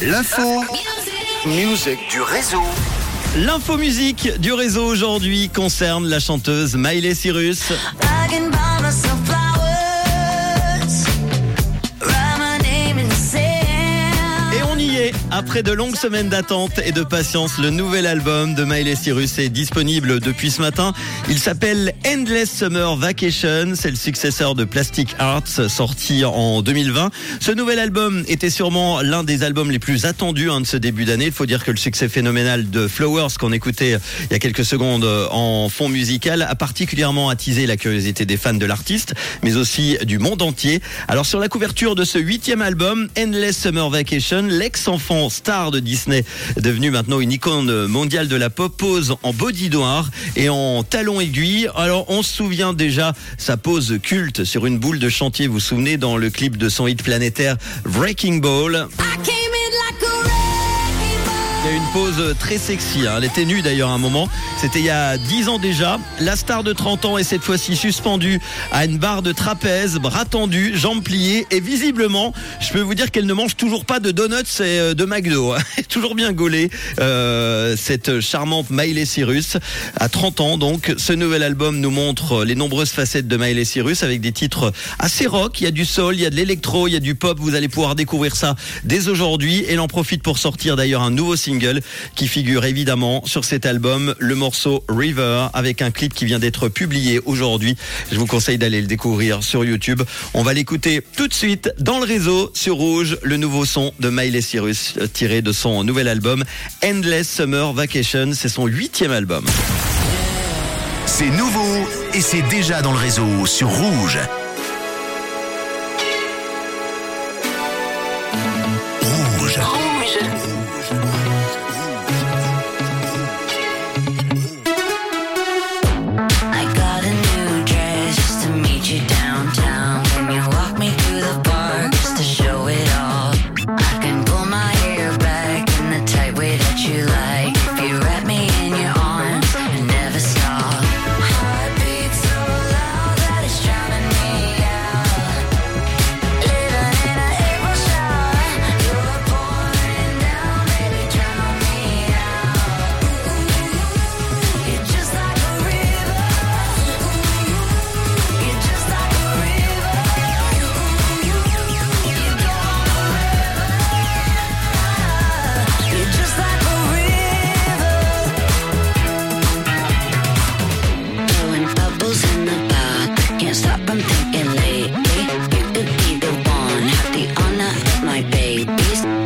L'info. Musique du réseau. L'info musique du réseau aujourd'hui concerne la chanteuse Miley Cyrus. Après de longues semaines d'attente et de patience, le nouvel album de Miley Cyrus est disponible depuis ce matin. Il s'appelle Endless Summer Vacation. C'est le successeur de Plastic Arts, sorti en 2020. Ce nouvel album était sûrement l'un des albums les plus attendus hein, de ce début d'année. Il faut dire que le succès phénoménal de Flowers, qu'on écoutait il y a quelques secondes en fond musical, a particulièrement attisé la curiosité des fans de l'artiste, mais aussi du monde entier. Alors sur la couverture de ce huitième album, Endless Summer Vacation, l'ex-enfant star de Disney, devenu maintenant une icône mondiale de la pop, pose en body noir et en talons aiguilles. Alors on se souvient déjà sa pose culte sur une boule de chantier, vous vous souvenez, dans le clip de son hit planétaire Breaking Ball. Il y a une pose très sexy. hein. Elle était nue d'ailleurs à un moment. C'était il y a 10 ans déjà. La star de 30 ans est cette fois-ci suspendue à une barre de trapèze, bras tendus, jambes pliées. Et visiblement, je peux vous dire qu'elle ne mange toujours pas de donuts et euh, de McDo. hein. Toujours bien gaulée. euh, cette charmante Miley Cyrus. À 30 ans donc, ce nouvel album nous montre les nombreuses facettes de Miley Cyrus avec des titres assez rock. Il y a du soul, il y a de l'électro, il y a du pop. Vous allez pouvoir découvrir ça dès aujourd'hui. Elle en profite pour sortir d'ailleurs un nouveau single qui figure évidemment sur cet album, le morceau River, avec un clip qui vient d'être publié aujourd'hui. Je vous conseille d'aller le découvrir sur YouTube. On va l'écouter tout de suite dans le réseau sur Rouge, le nouveau son de Miley Cyrus euh, tiré de son nouvel album Endless Summer Vacation. C'est son huitième album. C'est nouveau et c'est déjà dans le réseau sur Rouge. Rouge. Rouge. my baby's